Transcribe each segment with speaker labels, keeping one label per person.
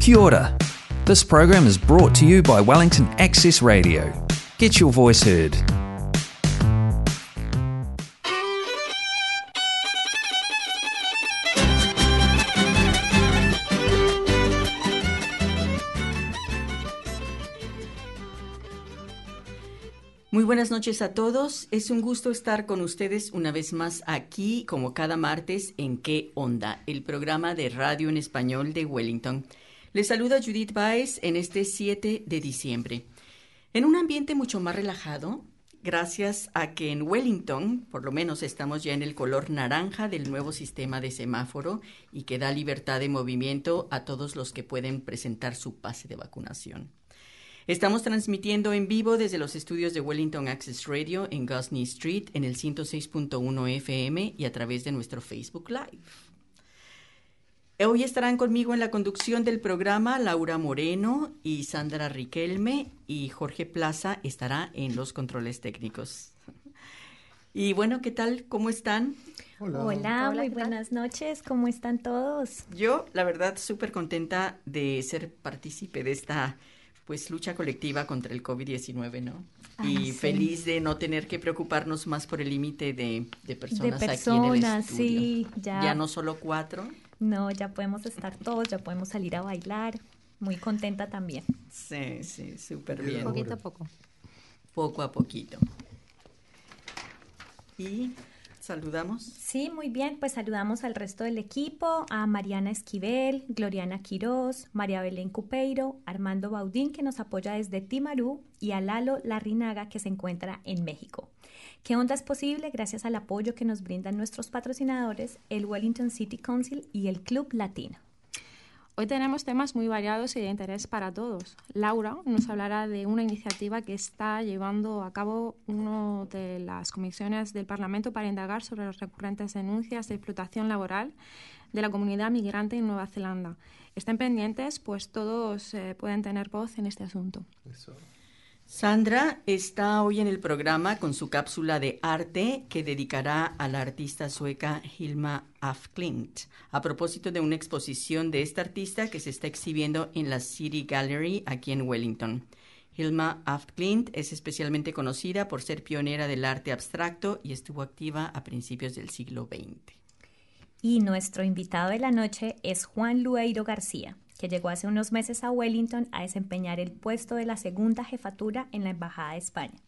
Speaker 1: Kia ora. This program is brought to you by Wellington Access Radio. Get your voice heard.
Speaker 2: Muy buenas noches a todos. Es un gusto estar con ustedes una vez más aquí, como cada martes, en ¿Qué Onda? El programa de radio en español de Wellington. Les saluda Judith Baez en este 7 de diciembre. En un ambiente mucho más relajado, gracias a que en Wellington, por lo menos estamos ya en el color naranja del nuevo sistema de semáforo y que da libertad de movimiento a todos los que pueden presentar su pase de vacunación. Estamos transmitiendo en vivo desde los estudios de Wellington Access Radio en Gosney Street en el 106.1 FM y a través de nuestro Facebook Live. Hoy estarán conmigo en la conducción del programa Laura Moreno y Sandra Riquelme y Jorge Plaza estará en los controles técnicos. Y bueno, ¿qué tal? ¿Cómo están?
Speaker 3: Hola, Hola, muy buenas noches. ¿Cómo están todos?
Speaker 2: Yo, la verdad, súper contenta de ser partícipe de esta pues lucha colectiva contra el COVID-19, ¿no? y feliz de no tener que preocuparnos más por el límite de, de, personas aquí en el estudio.
Speaker 3: Sí, ya.
Speaker 2: ya no solo cuatro.
Speaker 3: No, ya podemos estar todos, ya podemos salir a bailar. Muy contenta también.
Speaker 2: Sí, sí, súper bien.
Speaker 4: Poquito a poco.
Speaker 2: Poco a poquito. Y saludamos.
Speaker 3: Sí, muy bien, pues saludamos al resto del equipo, a Mariana Esquivel, Gloriana Quiroz, María Belén Cupeiro, Armando Baudín que nos apoya desde Timarú y a Lalo Larrinaga que se encuentra en México. ¿Qué onda es posible gracias al apoyo que nos brindan nuestros patrocinadores, el Wellington City Council y el Club Latino?
Speaker 4: Hoy tenemos temas muy variados y de interés para todos. Laura nos hablará de una iniciativa que está llevando a cabo una de las comisiones del Parlamento para indagar sobre las recurrentes denuncias de explotación laboral de la comunidad migrante en Nueva Zelanda. Estén pendientes, pues todos eh, pueden tener voz en este asunto.
Speaker 2: Sandra está hoy en el programa con su cápsula de arte que dedicará a la artista sueca Hilma Afklint a propósito de una exposición de esta artista que se está exhibiendo en la City Gallery aquí en Wellington. Hilma Afklint es especialmente conocida por ser pionera del arte abstracto y estuvo activa a principios del siglo XX.
Speaker 3: Y nuestro invitado de la noche es Juan Lueiro García que llegó hace unos meses a Wellington a desempeñar el puesto de la segunda jefatura en la Embajada de España.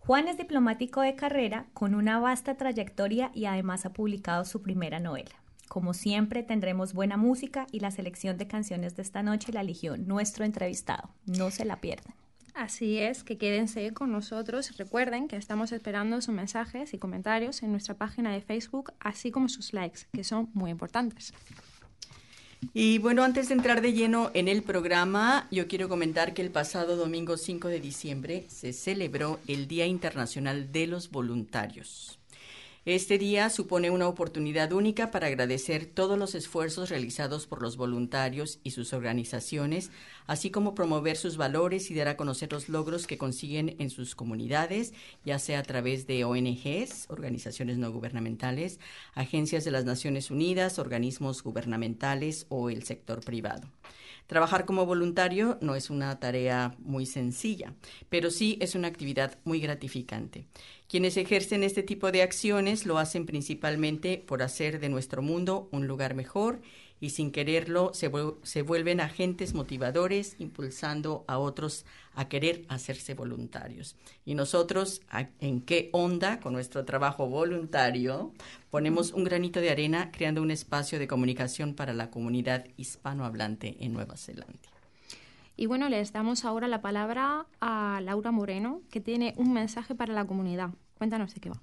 Speaker 3: Juan es diplomático de carrera con una vasta trayectoria y además ha publicado su primera novela. Como siempre, tendremos buena música y la selección de canciones de esta noche la eligió nuestro entrevistado. No se la pierdan.
Speaker 4: Así es, que quédense con nosotros. Recuerden que estamos esperando sus mensajes y comentarios en nuestra página de Facebook, así como sus likes, que son muy importantes.
Speaker 2: Y bueno, antes de entrar de lleno en el programa, yo quiero comentar que el pasado domingo 5 de diciembre se celebró el Día Internacional de los Voluntarios. Este día supone una oportunidad única para agradecer todos los esfuerzos realizados por los voluntarios y sus organizaciones, así como promover sus valores y dar a conocer los logros que consiguen en sus comunidades, ya sea a través de ONGs, organizaciones no gubernamentales, agencias de las Naciones Unidas, organismos gubernamentales o el sector privado. Trabajar como voluntario no es una tarea muy sencilla, pero sí es una actividad muy gratificante. Quienes ejercen este tipo de acciones lo hacen principalmente por hacer de nuestro mundo un lugar mejor y sin quererlo se, vuelven agentes motivadores impulsando a otros a querer hacerse voluntarios. Y nosotros, ¿en qué onda con nuestro trabajo voluntario? Ponemos un granito de arena creando un espacio de comunicación para la comunidad hispanohablante en Nueva Zelanda.
Speaker 4: Y bueno, les damos ahora la palabra a Laura Moreno, que tiene un mensaje para la comunidad. Cuéntanos de qué va.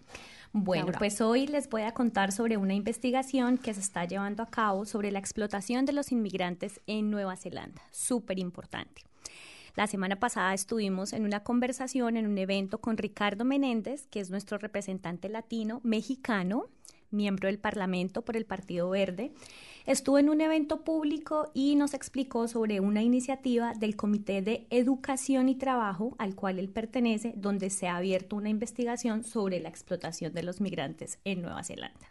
Speaker 3: Bueno, pues hoy les voy a contar sobre una investigación que se está llevando a cabo sobre la explotación de los inmigrantes en Nueva Zelanda. Súper importante. La semana pasada estuvimos en una conversación, en un evento con Ricardo Menéndez, que es nuestro representante latino mexicano, miembro del Parlamento por el Partido Verde, estuvo en un evento público y nos explicó sobre una iniciativa del Comité de Educación y Trabajo al cual él pertenece, donde se ha abierto una investigación sobre la explotación de los migrantes en Nueva Zelanda.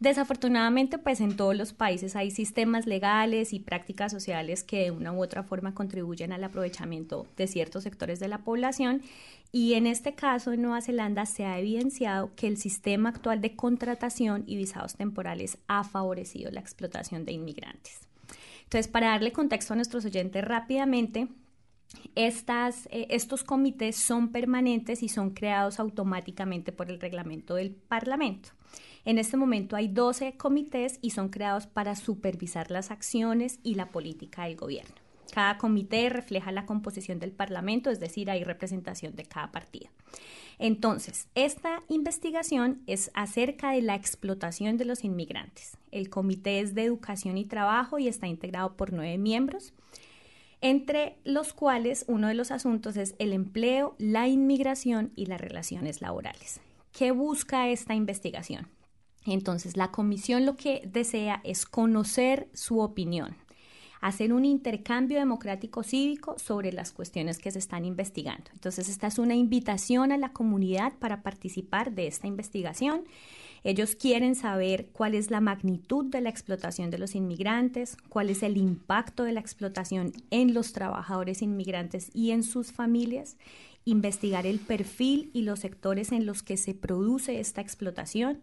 Speaker 3: Desafortunadamente, pues en todos los países hay sistemas legales y prácticas sociales que de una u otra forma contribuyen al aprovechamiento de ciertos sectores de la población y en este caso en Nueva Zelanda se ha evidenciado que el sistema actual de contratación y visados temporales ha favorecido la explotación de inmigrantes. Entonces, para darle contexto a nuestros oyentes rápidamente, estas, eh, estos comités son permanentes y son creados automáticamente por el reglamento del Parlamento. En este momento hay 12 comités y son creados para supervisar las acciones y la política del gobierno. Cada comité refleja la composición del Parlamento, es decir, hay representación de cada partido. Entonces, esta investigación es acerca de la explotación de los inmigrantes. El comité es de educación y trabajo y está integrado por nueve miembros, entre los cuales uno de los asuntos es el empleo, la inmigración y las relaciones laborales. ¿Qué busca esta investigación? Entonces, la comisión lo que desea es conocer su opinión, hacer un intercambio democrático cívico sobre las cuestiones que se están investigando. Entonces, esta es una invitación a la comunidad para participar de esta investigación. Ellos quieren saber cuál es la magnitud de la explotación de los inmigrantes, cuál es el impacto de la explotación en los trabajadores inmigrantes y en sus familias, investigar el perfil y los sectores en los que se produce esta explotación,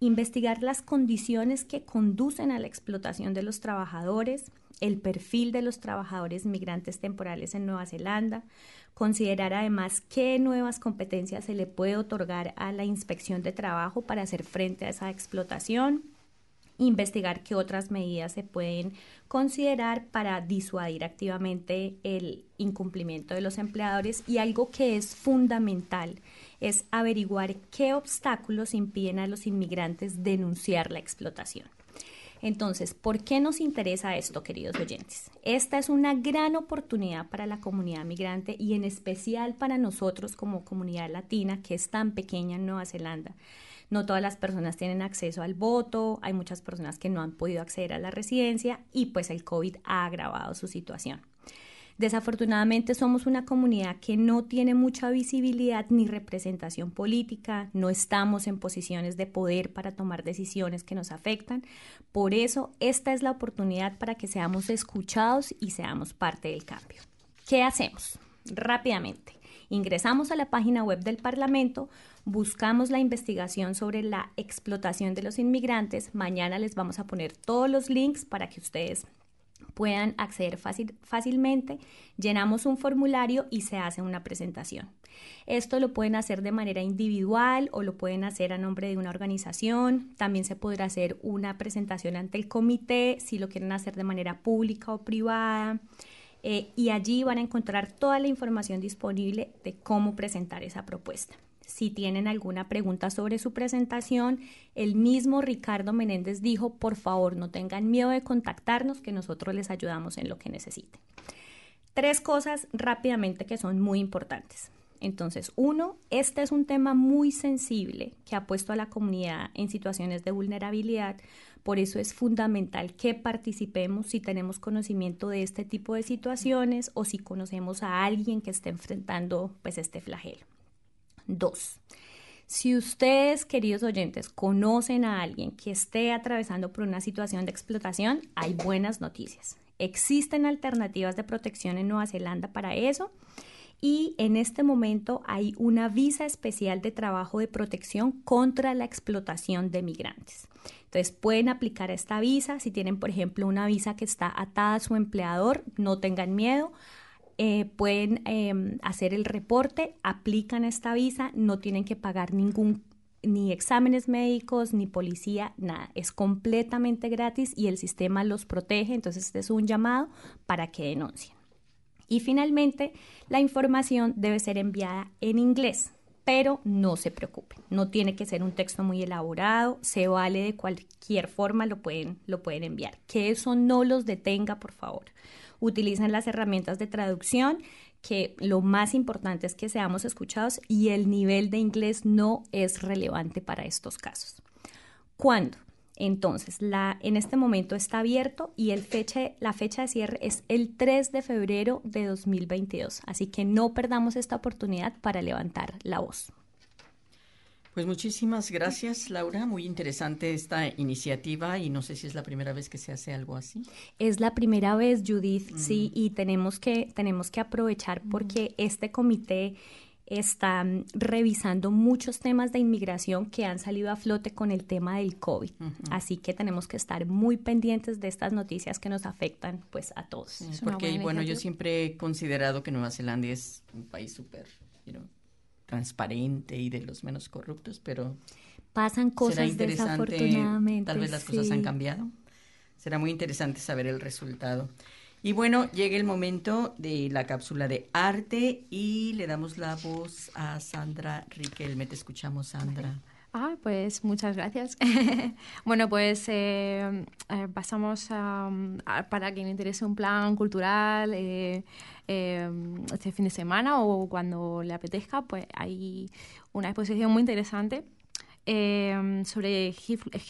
Speaker 3: investigar las condiciones que conducen a la explotación de los trabajadores, el perfil de los trabajadores migrantes temporales en Nueva Zelanda, considerar además qué nuevas competencias se le puede otorgar a la inspección de trabajo para hacer frente a esa explotación, investigar qué otras medidas se pueden considerar para disuadir activamente el incumplimiento de los empleadores y algo que es fundamental es averiguar qué obstáculos impiden a los inmigrantes denunciar la explotación. Entonces, ¿por qué nos interesa esto, queridos oyentes? Esta es una gran oportunidad para la comunidad migrante y en especial para nosotros como comunidad latina que es tan pequeña en Nueva Zelanda. No todas las personas tienen acceso al voto, hay muchas personas que no han podido acceder a la residencia y pues el COVID ha agravado su situación. Desafortunadamente somos una comunidad que no tiene mucha visibilidad ni representación política, no estamos en posiciones de poder para tomar decisiones que nos afectan. Por eso, esta es la oportunidad para que seamos escuchados y seamos parte del cambio. ¿Qué hacemos? Rápidamente. Ingresamos a la página web del Parlamento, buscamos la investigación sobre la explotación de los inmigrantes. Mañana les vamos a poner todos los links para que ustedes puedan acceder fácilmente, llenamos un formulario y se hace una presentación. Esto lo pueden hacer de manera individual o lo pueden hacer a nombre de una organización. También se podrá hacer una presentación ante el comité si lo quieren hacer de manera pública o privada. Eh, y allí van a encontrar toda la información disponible de cómo presentar esa propuesta. Si tienen alguna pregunta sobre su presentación, el mismo Ricardo Menéndez dijo, por favor, no tengan miedo de contactarnos, que nosotros les ayudamos en lo que necesiten. Tres cosas rápidamente que son muy importantes. Entonces, uno, este es un tema muy sensible que ha puesto a la comunidad en situaciones de vulnerabilidad. Por eso es fundamental que participemos si tenemos conocimiento de este tipo de situaciones o si conocemos a alguien que esté enfrentando pues este flagelo. Dos, si ustedes, queridos oyentes, conocen a alguien que esté atravesando por una situación de explotación, hay buenas noticias. Existen alternativas de protección en Nueva Zelanda para eso y en este momento hay una visa especial de trabajo de protección contra la explotación de migrantes. Entonces pueden aplicar esta visa si tienen, por ejemplo, una visa que está atada a su empleador, no tengan miedo. Eh, pueden em, hacer el reporte, aplican esta visa, no tienen que pagar ningún ni exámenes médicos, ni policía, nada. Es completamente gratis y el sistema los protege. Entonces, este es un llamado para que denuncien. Y finalmente, la información debe ser enviada en inglés, pero no se preocupen. No tiene que ser un texto muy elaborado, se vale de cualquier forma, lo pueden, lo pueden enviar. Que eso no los detenga, por favor utilizan las herramientas de traducción, que lo más importante es que seamos escuchados y el nivel de inglés no es relevante para estos casos. ¿Cuándo? Entonces, la, en este momento está abierto y la fecha de cierre es el 3 de febrero de 2022. Así que no perdamos esta oportunidad para levantar la voz.
Speaker 2: Pues muchísimas gracias, Laura. Muy interesante esta iniciativa y no sé si es la primera vez que se hace algo así.
Speaker 3: Es la primera vez, Judith, sí, y tenemos que, tenemos que aprovechar porque este comité está mm, revisando muchos temas de inmigración que han salido a flote con el tema del COVID. Así que tenemos que estar muy pendientes de estas noticias que nos afectan pues a todos.
Speaker 2: porque bueno, yo siempre he considerado que Nueva Zelanda es un país súper transparente y de los menos corruptos, pero
Speaker 3: pasan cosas desafortunadamente.
Speaker 2: Tal vez las cosas han cambiado. Será muy interesante saber el resultado. Y bueno, llega el momento de la cápsula de arte y le damos la voz a Sandra Riquelme. Te escuchamos, Sandra.
Speaker 4: Ah, pues muchas gracias. bueno, pues eh, eh, pasamos a, para quien interese un plan cultural eh, este fin de semana o cuando le apetezca, pues hay una exposición muy interesante sobre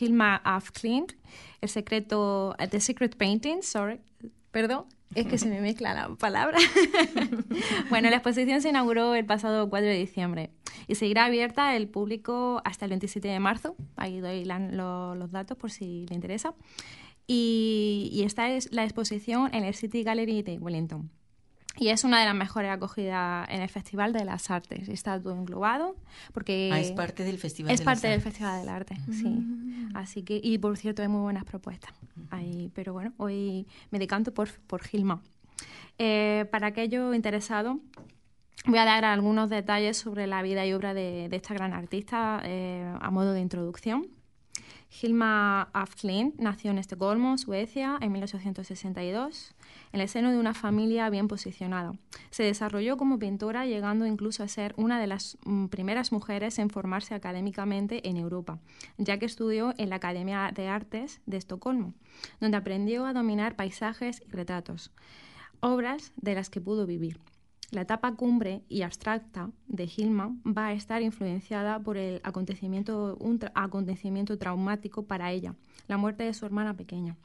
Speaker 4: Hilma af Klint, el secreto, The Secret Painting, sorry, Perdón, es que se me mezcla la palabra. bueno, la exposición se inauguró el pasado 4 de diciembre y seguirá abierta al público hasta el 27 de marzo. Ahí doy los datos por si le interesa. Y, y esta es la exposición en el City Gallery de Wellington. Y es una de las mejores acogidas en el Festival de las Artes. Está todo englobado porque...
Speaker 2: Ah, es parte del Festival
Speaker 4: Es parte del Festival del Arte, sí. Mm. Así que, y por cierto, hay muy buenas propuestas. Ahí, pero bueno, hoy me decanto por, por Gilma. Eh, para aquellos interesados, voy a dar algunos detalles sobre la vida y obra de, esta gran artista eh, a modo de introducción. Hilma af Klint nació en Estocolmo, Suecia, en 1862, en el seno de una familia bien posicionada. Se desarrolló como pintora, llegando incluso a ser una de las mm, primeras mujeres en formarse académicamente en Europa, ya que estudió en la Academia de Artes de Estocolmo, donde aprendió a dominar paisajes y retratos, obras de las que pudo vivir. La etapa cumbre y abstracta de Hilma va a estar influenciada por el acontecimiento, un acontecimiento traumático para ella, la muerte de su hermana pequeña.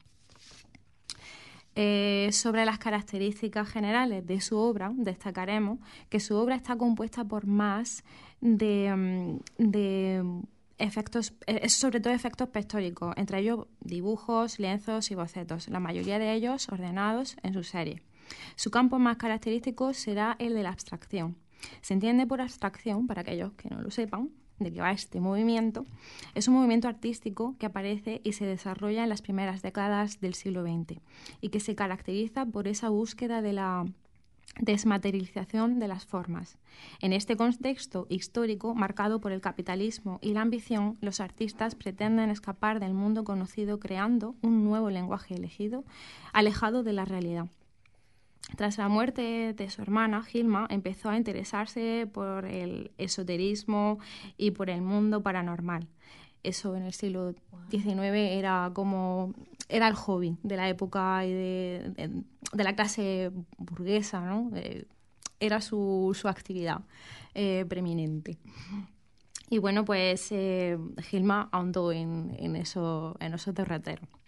Speaker 4: Eh, sobre las características generales de su obra, destacaremos que su obra está compuesta por más de, mm, efectos, eh, sobre todo efectos pictóricos, entre ellos dibujos, lienzos y bocetos, la mayoría de ellos ordenados en su serie. Su campo más característico será el de la abstracción. Se entiende por abstracción, para aquellos que no lo sepan, de qué va este movimiento, es un movimiento artístico que aparece y se desarrolla en las primeras décadas del siglo XX y que se caracteriza por esa búsqueda de la desmaterialización de las formas. En este contexto histórico marcado por el capitalismo y la ambición, los artistas pretenden escapar del mundo conocido creando un nuevo lenguaje elegido, alejado de la realidad. Tras la muerte de su hermana, Gilma empezó a interesarse por el esoterismo y por el mundo paranormal. Eso en el siglo XIX era como era el hobby de la época y de, la clase burguesa, ¿no? Eh, era su, su actividad eh, preeminente. Y bueno, pues eh, Gilma ahondó en, en, eso, en esos derroteros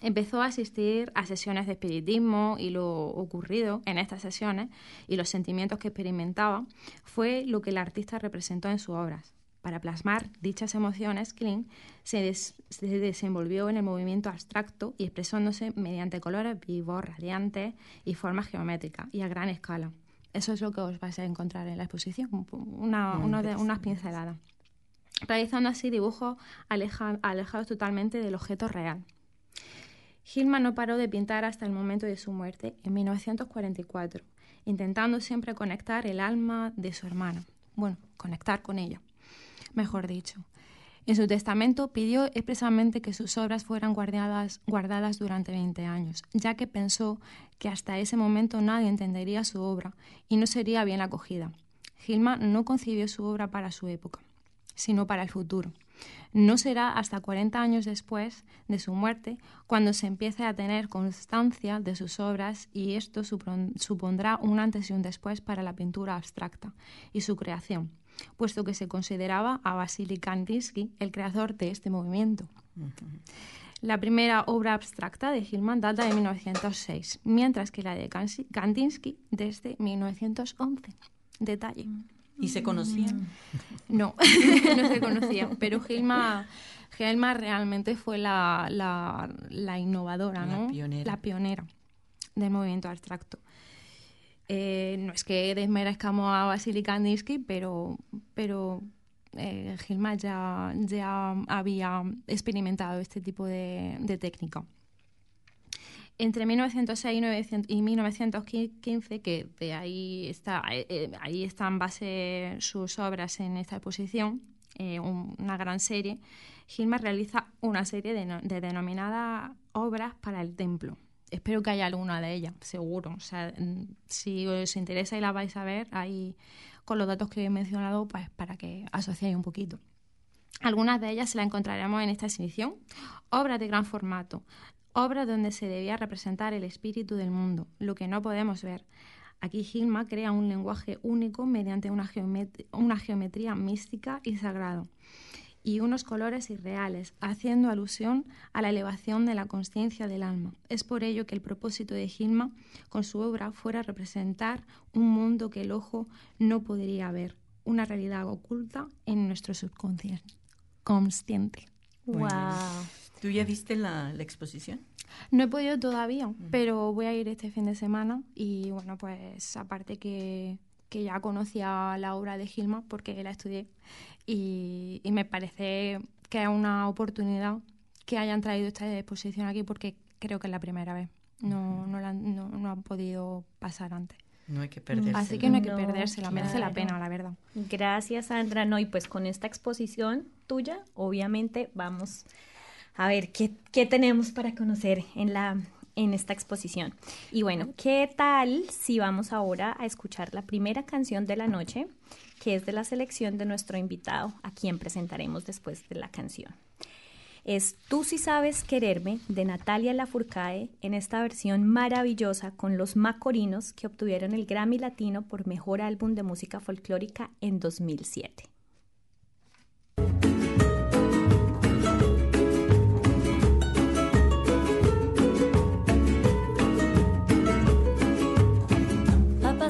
Speaker 4: empezó a asistir a sesiones de espiritismo y lo ocurrido en estas sesiones y los sentimientos que experimentaba fue lo que el artista representó en sus obras. Para plasmar dichas emociones, Klein se, se, desenvolvió en el movimiento abstracto y expresándose mediante colores vivos, radiantes y formas geométricas y a gran escala. Eso es lo que os vais a encontrar en la exposición, una, de, unas pinceladas. Realizando así dibujos alejados totalmente del objeto real. Gilma no paró de pintar hasta el momento de su muerte, en 1944, intentando siempre conectar el alma de su hermana. Bueno, conectar con ella, mejor dicho. En su testamento pidió expresamente que sus obras fueran guardadas, durante 20 años, ya que pensó que hasta ese momento nadie entendería su obra y no sería bien acogida. Gilma no concibió su obra para su época, sino para el futuro. No será hasta 40 años después de su muerte cuando se empiece a tener constancia de sus obras y esto supondrá un antes y un después para la pintura abstracta y su creación, puesto que se consideraba a Vasily Kandinsky el creador de este movimiento. La primera obra abstracta de Hillman data de 1906, mientras que la de Kandinsky desde 1911. Detalle.
Speaker 2: ¿Y se conocían?
Speaker 4: No, no se conocían, pero Gilma, Gilma realmente fue la, la, innovadora,
Speaker 2: la
Speaker 4: ¿no?
Speaker 2: Pionera.
Speaker 4: La pionera del movimiento abstracto. Eh, no es que desmerezcamos a Vasily Kandinsky, pero, pero eh, Gilma ya, ya había experimentado este tipo de, de técnica. Entre 1906 y 1915, que de ahí, está, eh, eh, ahí están base sus obras en esta exposición, eh, una gran serie, Gilma realiza una serie de, de denominadas obras para el templo. Espero que haya alguna de ellas, seguro. O sea, si os interesa y la vais a ver, ahí con los datos que he mencionado, pues para que asociéis un poquito. Algunas de ellas se las encontraremos en esta exhibición. Obras de gran formato, obra donde se debía representar el espíritu del mundo, lo que no podemos ver. Aquí Gilma crea un lenguaje único mediante una, una geometría mística y sagrado y unos colores irreales, haciendo alusión a la elevación de la conciencia del alma. Es por ello que el propósito de Gilma con su obra fuera representar un mundo que el ojo no podría ver, una realidad oculta en nuestro subconsciente.
Speaker 3: Wow.
Speaker 2: ¿Tú ya viste la, exposición?
Speaker 4: No he podido todavía, pero voy a ir este fin de semana y bueno, pues aparte que, que ya conocía la obra de Gilma porque la estudié y, me parece que es una oportunidad que hayan traído esta exposición aquí porque creo que es la primera vez. No, no, no, han podido pasar antes.
Speaker 2: No hay que perderse.
Speaker 4: Así que no hay que perdérsela, merece la pena, la verdad.
Speaker 3: Gracias, Sandra. No, y pues con esta exposición tuya, obviamente vamos a ver qué, qué tenemos para conocer en la en esta exposición. Y bueno, ¿qué tal si vamos ahora a escuchar la primera canción de la noche, que es de la selección de nuestro invitado, a quien presentaremos después de la canción? Es Tú si sabes quererme de Natalia Lafourcade en esta versión maravillosa con los Macorinos que obtuvieron el Grammy Latino por Mejor Álbum de Música Folclórica en 2007.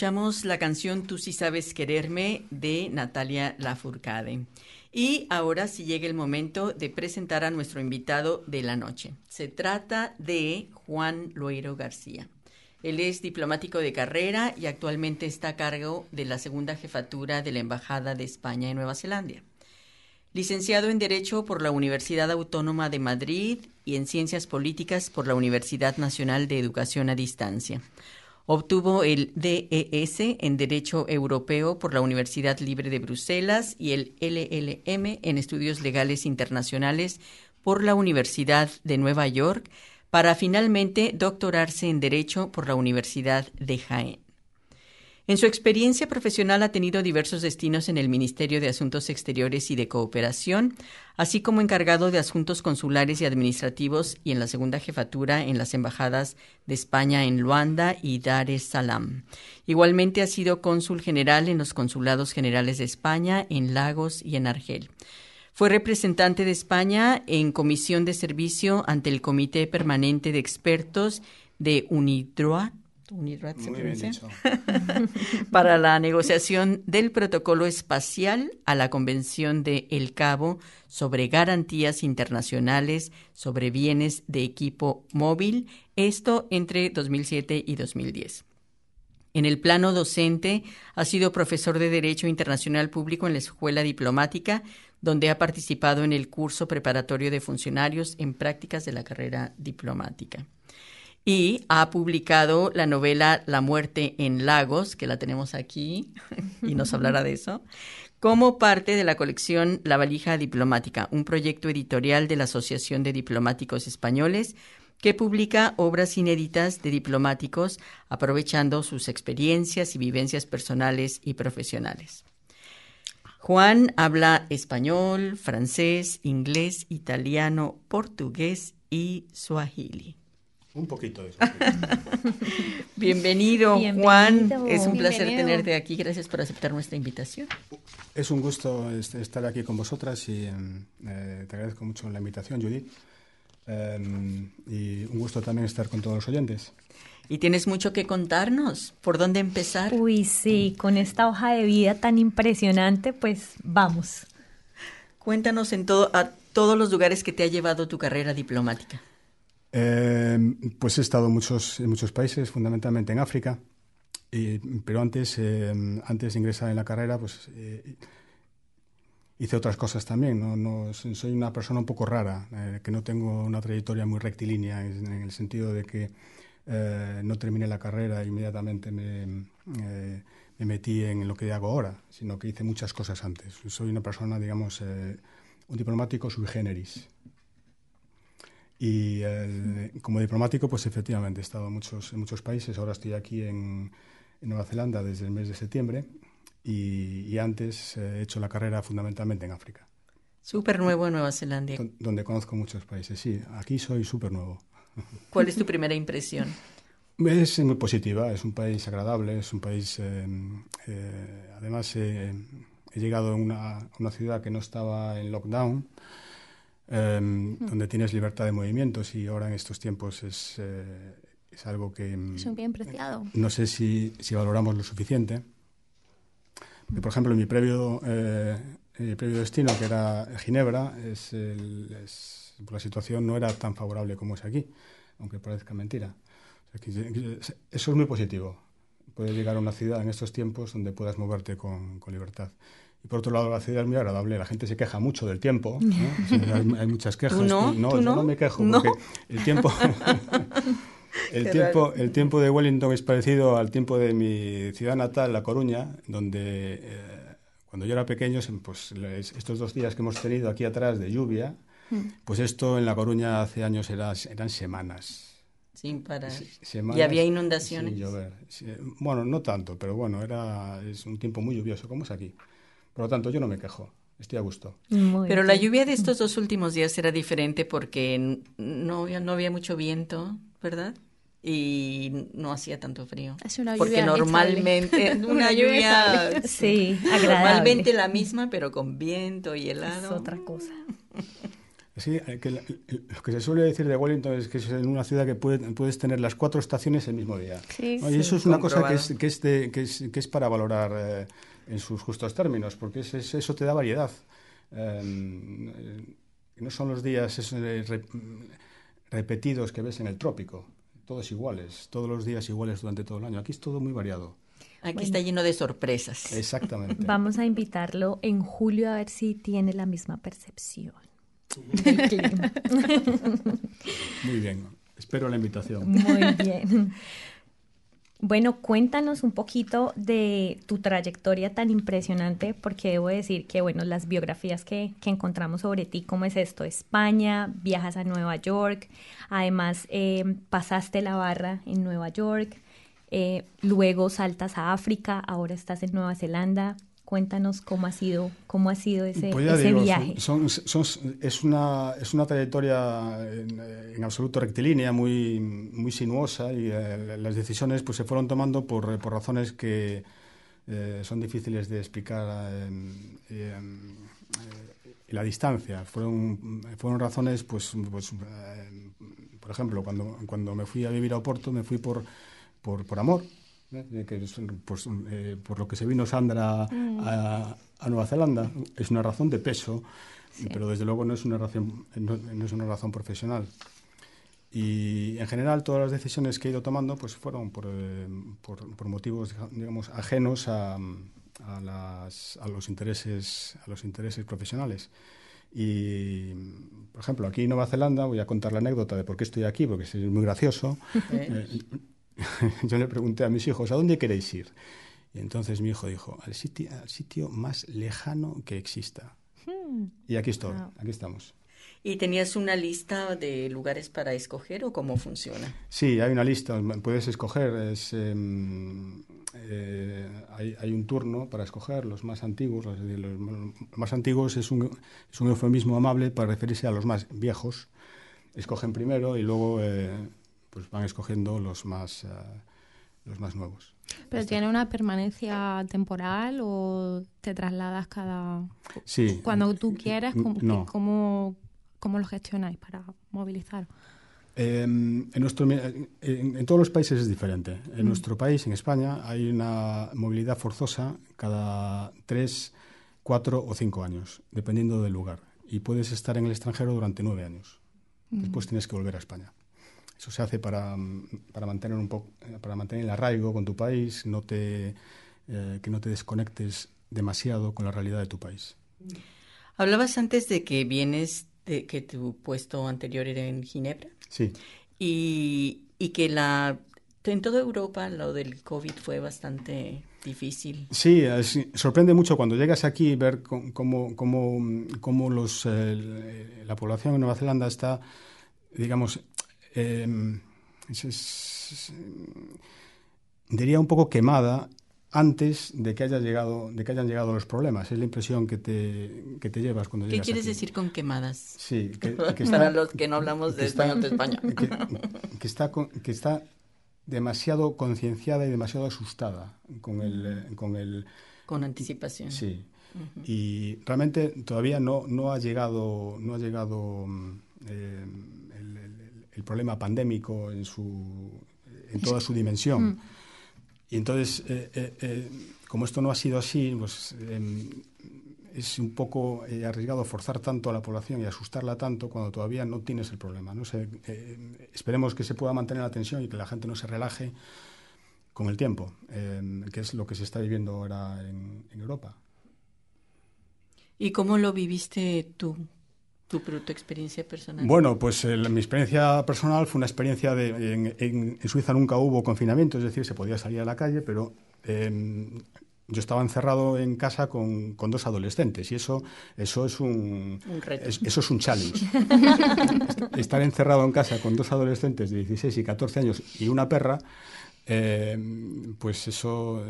Speaker 2: Escuchamos la canción Tú sí sabes quererme de Natalia Lafourcade. Y ahora sí llega el momento de presentar a nuestro invitado de la noche. Se trata de Juan Loero García. Él es diplomático de carrera y actualmente está a cargo de la segunda jefatura de la Embajada de España en Nueva Zelanda. Licenciado en Derecho por la Universidad Autónoma de Madrid y en Ciencias Políticas por la Universidad Nacional de Educación a Distancia. Obtuvo el DES en Derecho Europeo por la Universidad Libre de Bruselas y el LLM en Estudios Legales Internacionales por la Universidad de Nueva York para finalmente doctorarse en Derecho por la Universidad de Jaén. En su experiencia profesional ha tenido diversos destinos en el Ministerio de Asuntos Exteriores y de Cooperación, así como encargado de asuntos consulares y administrativos y en la segunda jefatura en las embajadas de España en Luanda y Dar es Salaam. Igualmente ha sido cónsul general en los consulados generales de España en Lagos y en Argel. Fue representante de España en comisión de servicio ante el Comité Permanente de Expertos de UNIDROIT para la negociación del protocolo espacial a la Convención de El Cabo sobre garantías internacionales sobre bienes de equipo móvil, esto entre 2007 y 2010. En el plano docente, ha sido profesor de Derecho Internacional Público en la Escuela Diplomática, donde ha participado en el curso preparatorio de funcionarios en prácticas de la carrera diplomática y ha publicado la novela La muerte en Lagos, que la tenemos aquí y nos hablará de eso, como parte de la colección La valija diplomática, un proyecto editorial de la Asociación de Diplomáticos Españoles que publica obras inéditas de diplomáticos aprovechando sus experiencias y vivencias personales y profesionales. Juan habla español, francés, inglés, italiano, portugués y suajili.
Speaker 5: Un poquito de eso.
Speaker 2: Bienvenido, Juan. Es un placer tenerte aquí. Gracias por aceptar nuestra invitación.
Speaker 5: Es un gusto estar aquí con vosotras y em, eh, te agradezco mucho la invitación, Judith. Em, y un gusto también estar con todos los oyentes.
Speaker 2: Y tienes mucho que contarnos. ¿Por dónde empezar?
Speaker 3: Uy, sí, con esta hoja de vida tan impresionante, pues vamos.
Speaker 2: Cuéntanos en todo, a todos los lugares que te ha llevado tu carrera diplomática.
Speaker 5: Em, pues he estado en muchos, en muchos países, fundamentalmente en África, pero antes, em, antes de ingresar en la carrera, pues eh, hice otras cosas también. ¿no? No, soy una persona un poco rara, eh, que no tengo una trayectoria muy rectilínea, en, el sentido de que eh, no terminé la carrera e inmediatamente me, me, metí en lo que hago ahora, sino que hice muchas cosas antes. Soy una persona, digamos, un diplomático sui generis. Y como diplomático, pues efectivamente he estado en muchos, en muchos países. Ahora estoy aquí en, Nueva Zelanda desde el mes de septiembre y, antes he hecho la carrera fundamentalmente en África.
Speaker 2: Súper nuevo en Nueva Zelanda.
Speaker 5: Donde conozco muchos países, sí. Aquí soy súper nuevo.
Speaker 2: ¿Cuál es tu primera impresión?
Speaker 5: Es muy positiva, es un país agradable, es un país... Eh, eh, además, he llegado a una, una ciudad que no estaba en lockdown, Em, donde tienes libertad de movimientos y ahora en estos tiempos es, eh, es algo que...
Speaker 3: Em, es un bien preciado.
Speaker 5: No sé si, si valoramos lo suficiente. Por ejemplo, en mi previo, eh, mi previo destino, que era Ginebra, es, la situación no era tan favorable como es aquí, aunque parezca mentira. eso es muy positivo. Puedes llegar a una ciudad en estos tiempos donde puedas moverte con, con libertad. Y por otro lado, la ciudad es muy agradable. La gente se queja mucho del tiempo. hay, muchas quejas.
Speaker 2: no?
Speaker 5: no, yo no? me quejo. Porque el tiempo, el, tiempo, el tiempo de Wellington es parecido al tiempo de mi ciudad natal, La Coruña, donde eh, cuando yo era pequeño, pues estos dos días que hemos tenido aquí atrás de lluvia, hmm. pues esto en La Coruña hace años era, eran semanas.
Speaker 2: Sin parar. ¿Y había inundaciones?
Speaker 5: Sin llover. Bueno, no tanto, pero bueno, era, es un tiempo muy lluvioso, como es aquí. Por lo tanto, yo no me quejo. Estoy a gusto.
Speaker 2: Pero la lluvia de estos dos últimos días era diferente porque no, no había mucho viento, ¿verdad? y no hacía tanto frío.
Speaker 3: Es una
Speaker 2: lluvia Porque normalmente una lluvia
Speaker 3: sí,
Speaker 2: agradable. Normalmente la misma, pero con viento y helado.
Speaker 3: Es otra cosa.
Speaker 5: Sí, que lo que se suele decir de Wellington es que es en una ciudad que puedes tener las cuatro estaciones el mismo día.
Speaker 3: Sí,
Speaker 5: y eso es una cosa que es, que es, que es, que es para valorar eh, en sus justos términos, porque es, eso te da variedad. Eh, no son los días repetidos que ves en el trópico, todos iguales, todos los días iguales durante todo el año. Aquí es todo muy variado.
Speaker 2: Aquí está lleno de sorpresas.
Speaker 5: Exactamente.
Speaker 3: Vamos a invitarlo en julio a ver si tiene la misma percepción.
Speaker 5: Muy bien, espero la invitación.
Speaker 3: Muy bien. Bueno, cuéntanos un poquito de tu trayectoria tan impresionante, porque debo decir que, bueno, las biografías que, encontramos sobre ti, ¿cómo es esto? España, viajas a Nueva York, además eh, pasaste la barra en Nueva York, eh, luego saltas a África, ahora estás en Nueva Zelanda, Cuéntanos cómo ha sido, cómo ha sido ese, pues viaje.
Speaker 5: es, una, es una trayectoria en, absoluto rectilínea, muy, muy sinuosa, y eh, las decisiones pues, se fueron tomando por, por razones que eh, son difíciles de explicar en eh, la distancia. Fueron, fueron razones, pues, pues por ejemplo, cuando, cuando me fui a vivir a Oporto, me fui por, por, por amor ¿eh? que pues, eh, por lo que se vino Sandra a, Nueva Zelanda, es una razón de peso, pero desde luego no es una razón, no, es una razón profesional. Y en general todas las decisiones que he ido tomando pues fueron por, eh, por, motivos digamos ajenos a, a, las, a, los intereses a los intereses profesionales. Y, por ejemplo, aquí en Nueva Zelanda, voy a contar la anécdota de por qué estoy aquí, porque es muy gracioso. yo le pregunté a mis hijos, ¿a dónde queréis ir? Y entonces mi hijo dijo, al sitio, al sitio más lejano que exista. Hmm. Y aquí estoy, aquí estamos.
Speaker 2: ¿Y tenías una lista de lugares para escoger o cómo funciona?
Speaker 5: Sí, hay una lista, puedes escoger. Es, em, eh, hay, un turno para escoger los más antiguos. Los, más antiguos es un, es un, eufemismo amable para referirse a los más viejos. Escogen primero y luego eh, pues van escogiendo los más, eh, los más nuevos.
Speaker 4: ¿Pero tiene una permanencia temporal o te trasladas cada...
Speaker 5: Sí.
Speaker 4: Cuando tú quieres, ¿cómo, cómo, lo gestionáis para movilizar?
Speaker 5: Em, en, nuestro, en, todos los países es diferente. En mm. nuestro país, en España, hay una movilidad forzosa cada tres, cuatro o cinco años, dependiendo del lugar. Y puedes estar en el extranjero durante nueve años. Mm. Después tienes que volver a España. Eso se hace para, para mantener un poco, para mantener el arraigo con tu país, no te, eh, que no te desconectes demasiado con la realidad de tu país.
Speaker 2: Hablabas antes de que vienes, de que tu puesto anterior era en Ginebra.
Speaker 5: Sí.
Speaker 2: Y, y que la en toda Europa lo del COVID fue bastante difícil.
Speaker 5: Sí, sorprende mucho cuando llegas aquí ver cómo, cómo, cómo los, eh, la población en Nueva Zelanda está, digamos, Em, diría un poco quemada antes de que haya llegado de que hayan llegado los problemas. Es la impresión que te, que te llevas cuando
Speaker 2: ¿Qué quieres decir con quemadas?
Speaker 5: Sí,
Speaker 2: que, para los que no hablamos de español de España.
Speaker 5: que, está que está demasiado concienciada y demasiado asustada con el con el
Speaker 2: con anticipación.
Speaker 5: Sí. Y realmente todavía no no ha llegado no ha llegado eh, el problema pandémico en, su, en toda su dimensión. Mm. Y entonces, eh, eh, eh, como esto no ha sido así, pues em, es un poco arriesgado forzar tanto a la población y asustarla tanto cuando todavía no tienes el problema. ¿no? esperemos que se pueda mantener la tensión y que la gente no se relaje con el tiempo, em, que es lo que se está viviendo ahora en, en Europa.
Speaker 2: ¿Y cómo lo viviste tú? Tu, tu experiencia personal?
Speaker 5: Bueno, pues eh, mi experiencia personal fue una experiencia de... En, en, Suiza nunca hubo confinamiento, es decir, se podía salir a la calle, pero em, yo estaba encerrado en casa con, con, dos adolescentes y eso, eso es un,
Speaker 2: un reto.
Speaker 5: eso es un challenge. Estar encerrado en casa con dos adolescentes de 16 y 14 años y una perra, em, pues eso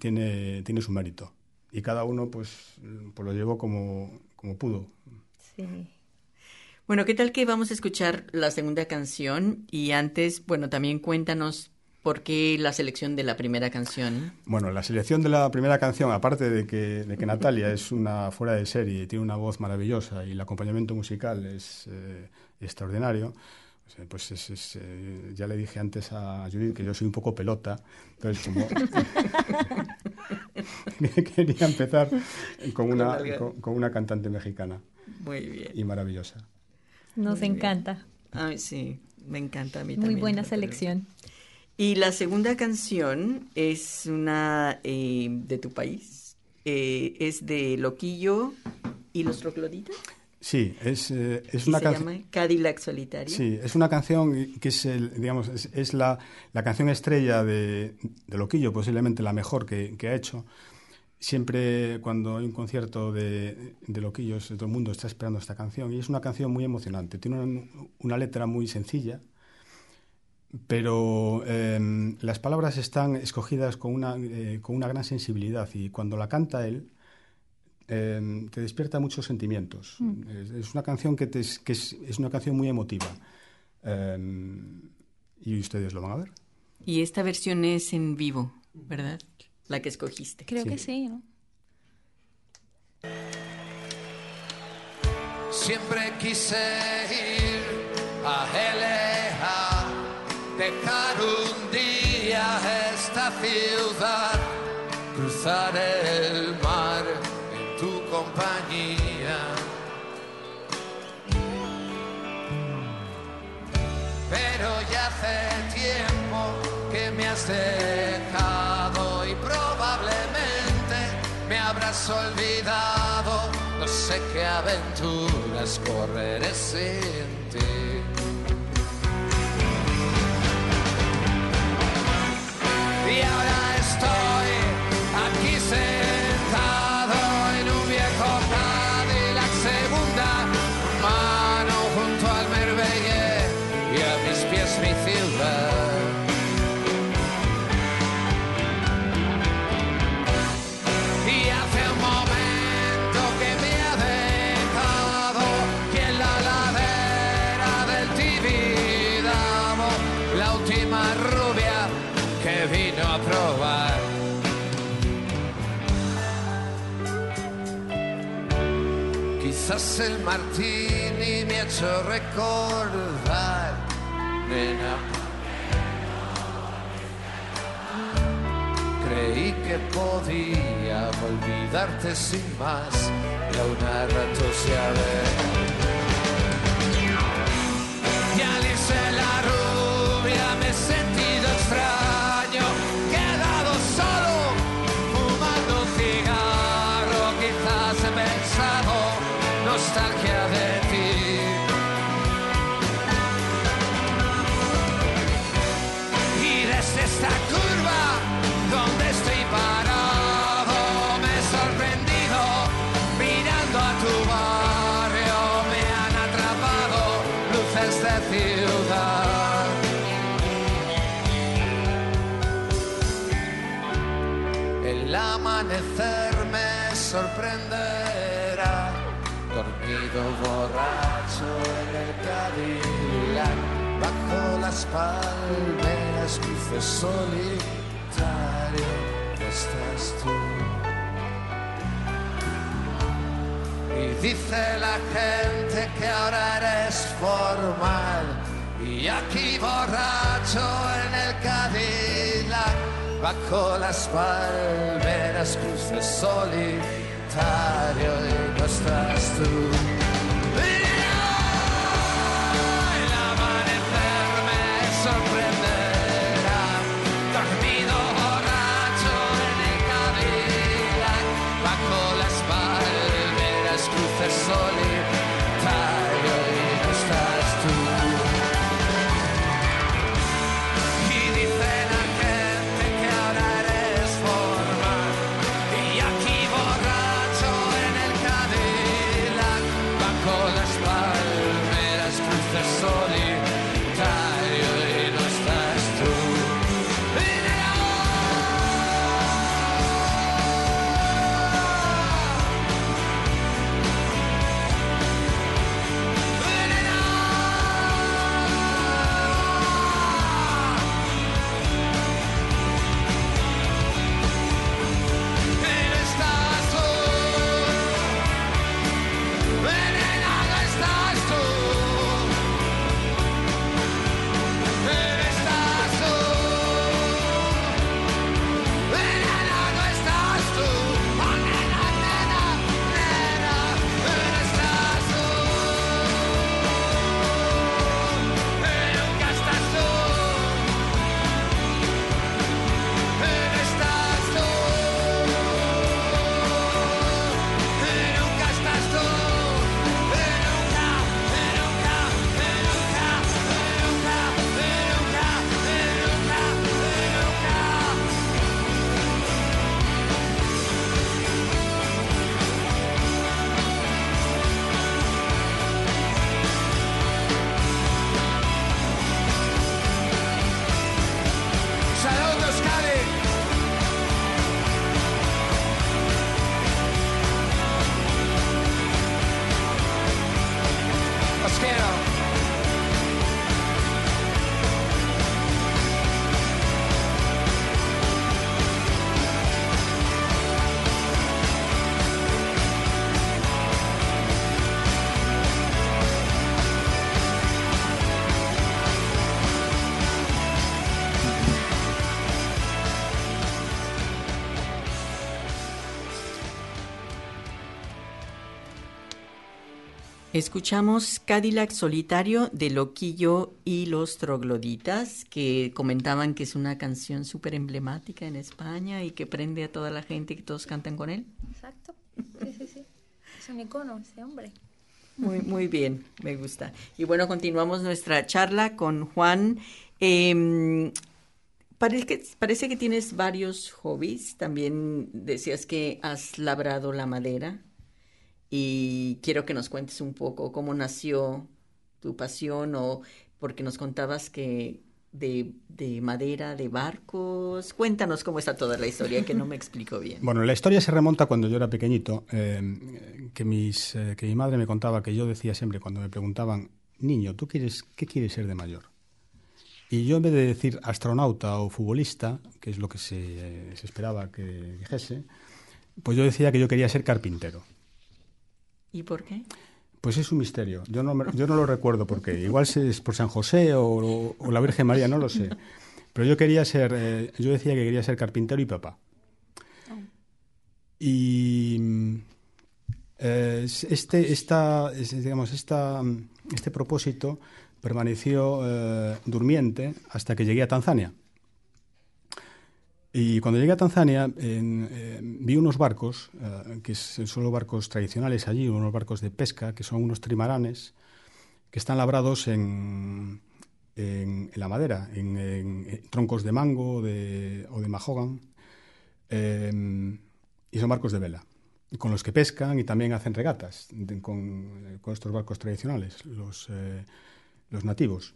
Speaker 5: tiene, tiene su mérito. Y cada uno pues, pues lo llevó como, como pudo.
Speaker 3: Sí.
Speaker 2: Bueno, ¿qué tal que vamos a escuchar la segunda canción? Y antes, bueno, también cuéntanos ¿Por qué la selección de la primera canción?
Speaker 5: Bueno, la selección de la primera canción, aparte de que, de que Natalia es una fuera de serie, tiene una voz maravillosa y el acompañamiento musical es eh, extraordinario, pues es, eh, ya le dije antes a Judith que yo soy un poco pelota, entonces como quería empezar con una, con, una cantante mexicana.
Speaker 2: Muy bien.
Speaker 5: Y maravillosa.
Speaker 3: Nos encanta.
Speaker 2: Ay, sí, me encanta a mí
Speaker 3: Muy buena selección.
Speaker 2: Y la segunda canción es una eh, de tu país, eh, es de Loquillo y los Trocloditas.
Speaker 5: Sí, es, eh, es una canción.
Speaker 2: Se llama Cadillac Solitario.
Speaker 5: Sí, es una canción que es, el, digamos, es, la, la, canción estrella de, de, Loquillo, posiblemente la mejor que, que, ha hecho. Siempre cuando hay un concierto de, de Loquillos, todo el mundo está esperando esta canción y es una canción muy emocionante. Tiene una, una letra muy sencilla, pero em, las palabras están escogidas con una, eh, con una gran sensibilidad y cuando la canta él em, te despierta muchos sentimientos. Mm. Es, una canción que, te, que es, es, una canción muy emotiva em, y ustedes lo van a ver.
Speaker 2: Y esta versión es en vivo, ¿verdad? La que escogiste.
Speaker 4: Creo que sí, ¿no?
Speaker 6: Siempre quise ir a LA dejar un día esta ciudad, cruzar el mar en tu compañía. Pero ya hace tiempo que me has dejado olvidado. No sé qué aventuras correré sin ti. y ahora Quizás el martini me ha hecho recordar, nena. Creí que podía olvidarte sin más, y a una rato se Y al irse la sorprenderá. Dormido borracho en el Cadillac bajo las palmeras cruce solitario estás tú. Y dice la gente que ahora eres formal y aquí borracho en el Cadillac bajo las palmeras cruce solitario y no estás tú quiero.
Speaker 2: Escuchamos Cadillac Solitario de Loquillo y los Trogloditas, que comentaban que es una canción súper emblemática en España y que prende a toda la gente y que todos cantan con él.
Speaker 4: Exacto. Sí, sí, sí. Es un icono ese hombre.
Speaker 2: Muy, muy bien, me gusta. Y bueno, continuamos nuestra charla con Juan. Eh, parece, que, parece que tienes varios hobbies. También decías que has labrado la madera y quiero que nos cuentes un poco cómo nació tu pasión o porque nos contabas que de, de, madera, de barcos. Cuéntanos cómo está toda la historia, que no me explico bien.
Speaker 5: Bueno, la historia se remonta cuando yo era pequeñito, eh, que, mis, eh, que mi madre me contaba que yo decía siempre cuando me preguntaban, niño, ¿tú quieres, qué quieres ser de mayor? Y yo en vez de decir astronauta o futbolista, que es lo que se, eh, se esperaba que dijese, pues yo decía que yo quería ser carpintero.
Speaker 2: ¿Y por qué?
Speaker 5: Pues es un misterio. Yo no, me, yo no lo recuerdo por qué. Igual es por San José o, o, la Virgen María, no lo sé. Pero yo quería ser, eh, yo decía que quería ser carpintero y papá. Oh. Y eh, este, esta, digamos, esta, este propósito permaneció eh, durmiente hasta que llegué a Tanzania. Y cuando llegué a Tanzania eh, vi unos barcos, eh, que son solo barcos tradicionales allí, unos barcos de pesca, que son unos trimaranes, que están labrados en, en, la madera, en, troncos de mango de, o de mahogán, eh, y son barcos de vela, con los que pescan y también hacen regatas con, con, estos barcos tradicionales, los, eh, los nativos,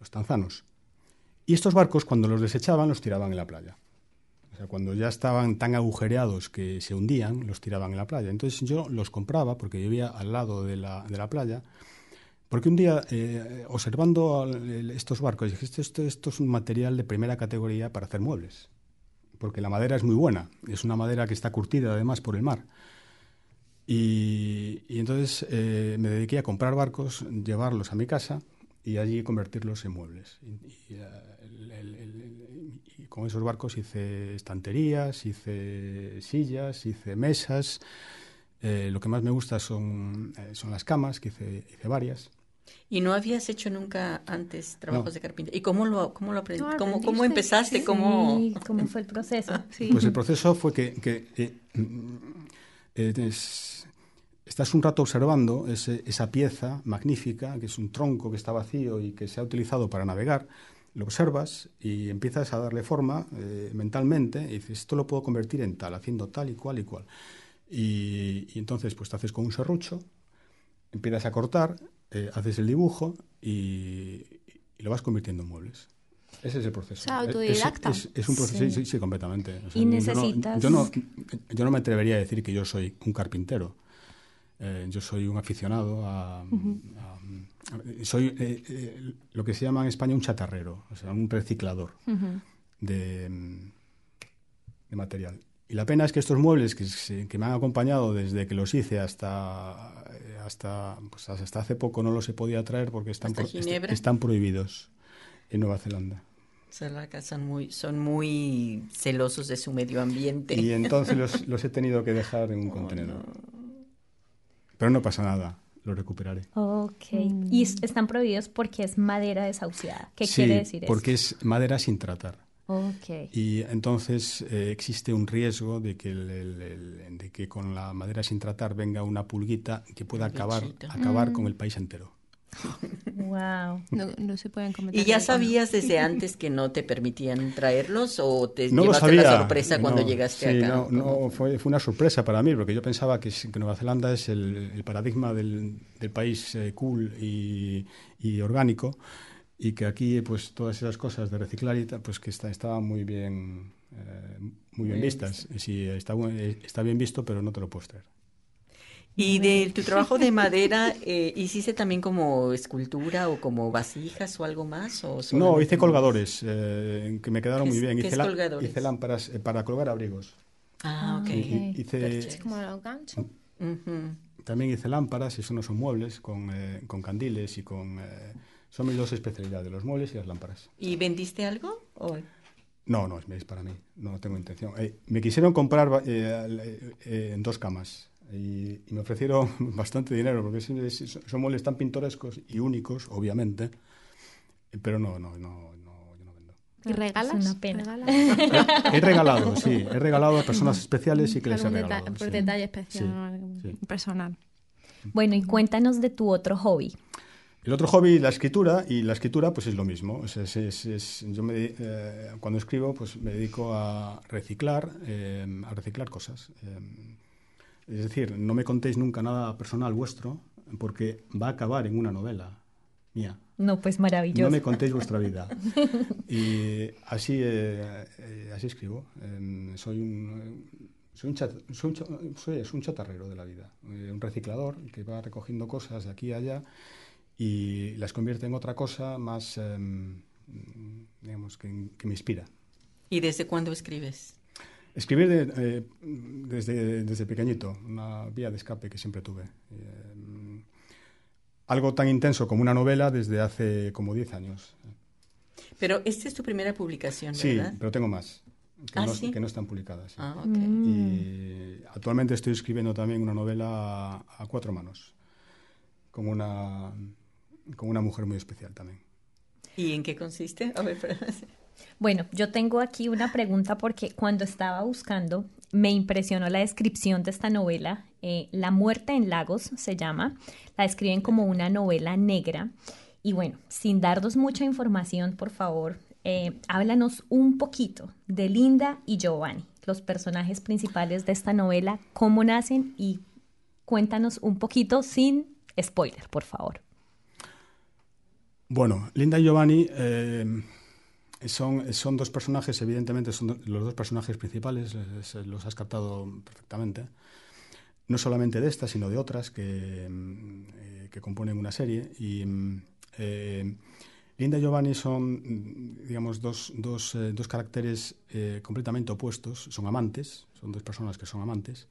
Speaker 5: los tanzanos. Y estos barcos, cuando los desechaban, los tiraban en la playa. O sea, cuando ya estaban tan agujereados que se hundían, los tiraban en la playa. Entonces yo los compraba porque vivía al lado de la, de la playa. Porque un día, eh, observando estos barcos, dije, esto, esto, esto es un material de primera categoría para hacer muebles. Porque la madera es muy buena. Es una madera que está curtida además por el mar. Y, entonces eh, me dediqué a comprar barcos, llevarlos a mi casa y allí convertirlos en muebles. Y, y, el, el, el, y, con esos barcos hice estanterías, hice sillas, hice mesas. Eh, lo que más me gusta son, eh, son las camas, que hice, hice, varias.
Speaker 2: ¿Y no habías hecho nunca antes trabajos no. de carpintería? ¿Y cómo lo, cómo lo aprendiste? No, ¿Cómo, ¿Cómo, empezaste?
Speaker 3: Sí,
Speaker 2: ¿Cómo...
Speaker 3: ¿Cómo fue el proceso?
Speaker 5: Sí. Pues el proceso fue que, que eh, es, estás un rato observando ese, esa pieza magnífica, que es un tronco que está vacío y que se ha utilizado para navegar, lo observas y empiezas a darle forma eh, mentalmente y dices, esto lo puedo convertir en tal, haciendo tal y cual y cual. Y, y entonces pues te haces con un serrucho, empiezas a cortar, eh, haces el dibujo y, y, lo vas convirtiendo en muebles. Ese es el proceso.
Speaker 4: O sea, autodidacta.
Speaker 5: Es, es, es, un proceso, sí, sí, sí completamente.
Speaker 3: O sea, y necesitas...
Speaker 5: Yo no, yo, no, yo no me atrevería a decir que yo soy un carpintero. Eh, yo soy un aficionado a, uh -huh. a soy eh, eh, lo que se llama en España un chatarrero, o sea, un reciclador uh -huh. de, de, material. Y la pena es que estos muebles que, que, me han acompañado desde que los hice hasta hasta pues hasta hace poco no los he podido traer porque están pro, est están prohibidos en Nueva Zelanda.
Speaker 2: Son muy, son muy celosos de su medio ambiente.
Speaker 5: Y entonces los, los he tenido que dejar en un oh, contenedor. No. Pero no pasa nada, lo recuperaré.
Speaker 3: Ok. Mm. ¿Y están prohibidos porque es madera desahuciada? ¿Qué
Speaker 5: sí,
Speaker 3: quiere decir eso?
Speaker 5: porque es madera sin tratar.
Speaker 3: Okay.
Speaker 5: Y entonces eh, existe un riesgo de que, el, el, el, de que con la madera sin tratar venga una pulguita que pueda acabar, acabar mm. con el país entero.
Speaker 3: Wow.
Speaker 4: No, no, se pueden comentar.
Speaker 2: ¿Y ya sabías desde antes que no te permitían traerlos o te
Speaker 5: no
Speaker 2: llevaste
Speaker 5: sabía.
Speaker 2: la sorpresa cuando
Speaker 5: no,
Speaker 2: llegaste
Speaker 5: sí,
Speaker 2: acá?
Speaker 5: No, no fue, fue, una sorpresa para mí porque yo pensaba que, que Nueva Zelanda es el, el paradigma del, del país eh, cool y, y, orgánico y que aquí pues todas esas cosas de reciclar y tal, pues que está, estaban muy bien eh, muy bien, bien vistas. Visto. Sí, está, está bien visto, pero no te lo puedes traer.
Speaker 2: Y de tu trabajo de madera, eh, ¿hiciste también como escultura o como vasijas o algo más? O
Speaker 5: No, hice colgadores eh, que me quedaron
Speaker 2: ¿Qué
Speaker 5: muy bien.
Speaker 2: qué
Speaker 5: Hice,
Speaker 2: colgadores?
Speaker 5: hice lámparas eh, para colgar abrigos.
Speaker 2: Ah, ok.
Speaker 5: Y- y- hice,
Speaker 4: Es como los ganchos.
Speaker 2: Ujú.
Speaker 5: también hice lámparas, y eso no son muebles, con, eh, con candiles y con... eh, son mis dos especialidades, los muebles y las lámparas.
Speaker 2: ¿Y vendiste algo? O-
Speaker 5: No, no, es para mí, no tengo intención. Eh, me quisieron comprar eh, eh, eh, en dos camas y, y me ofrecieron bastante dinero porque es- es- son muebles tan pintorescos y únicos, obviamente, pero no, no, no, no, yo no vendo.
Speaker 4: ¿Y regalas?
Speaker 3: una pena.
Speaker 4: ¿Regalas?
Speaker 5: He regalado, sí, he regalado a personas especiales y que les he regalado.
Speaker 4: deta- por
Speaker 5: sí.
Speaker 4: detalle especial,
Speaker 5: Sí, sí.
Speaker 4: personal.
Speaker 3: Bueno, y cuéntanos de tu otro hobby.
Speaker 5: El otro hobby, la escritura, y la escritura pues es lo mismo. Es- es- es- yo me, eh, cuando escribo pues me dedico a reciclar, eh, a reciclar cosas. Eh, es decir, no me contéis nunca nada personal vuestro, porque va a acabar en una novela mía.
Speaker 3: No, pues maravilloso.
Speaker 5: No me contéis vuestra vida. Y así, eh, eh, así escribo. Eh, soy un, soy un, chat- soy un soy- es un chatarrero de la vida, eh, un reciclador que va recogiendo cosas de aquí a allá y las convierte en otra cosa más, eh, digamos, que, que me inspira.
Speaker 2: ¿Y desde cuándo escribes?
Speaker 5: Escribir de- eh, desde, desde pequeñito, una vía de escape que siempre tuve. Eh, algo tan intenso como una novela desde hace como 10 años.
Speaker 2: Pero esta es tu primera publicación,
Speaker 5: Sí,
Speaker 2: ¿verdad?
Speaker 5: pero tengo más, que,
Speaker 2: ¿Ah,
Speaker 5: no,
Speaker 2: sí?
Speaker 5: que no están publicadas. sí.
Speaker 2: Ah, ok.
Speaker 3: Mm.
Speaker 5: Y actualmente estoy escribiendo también una novela a, cuatro manos, con una, con una mujer muy especial también.
Speaker 2: ¿Y en qué consiste? A ver,
Speaker 3: Bueno, yo tengo aquí una pregunta porque cuando estaba buscando me impresionó la descripción de esta novela. eh, la muerte en Lagos se llama. La describen como una novela negra. Y bueno, sin darnos mucha información, por favor, eh, háblanos un poquito de Linda y Giovanni, los personajes principales de esta novela, cómo nacen y cuéntanos un poquito sin spoiler, por favor.
Speaker 5: Bueno, Linda y Giovanni eh, son, son dos personajes, evidentemente son los dos personajes principales, los has captado perfectamente. No solamente de esta, sino de otras que, eh, que componen una serie. Y eh, Linda y Giovanni son, digamos, dos, dos, eh, dos caracteres completamente opuestos. Son amantes, son dos personas que son amantes.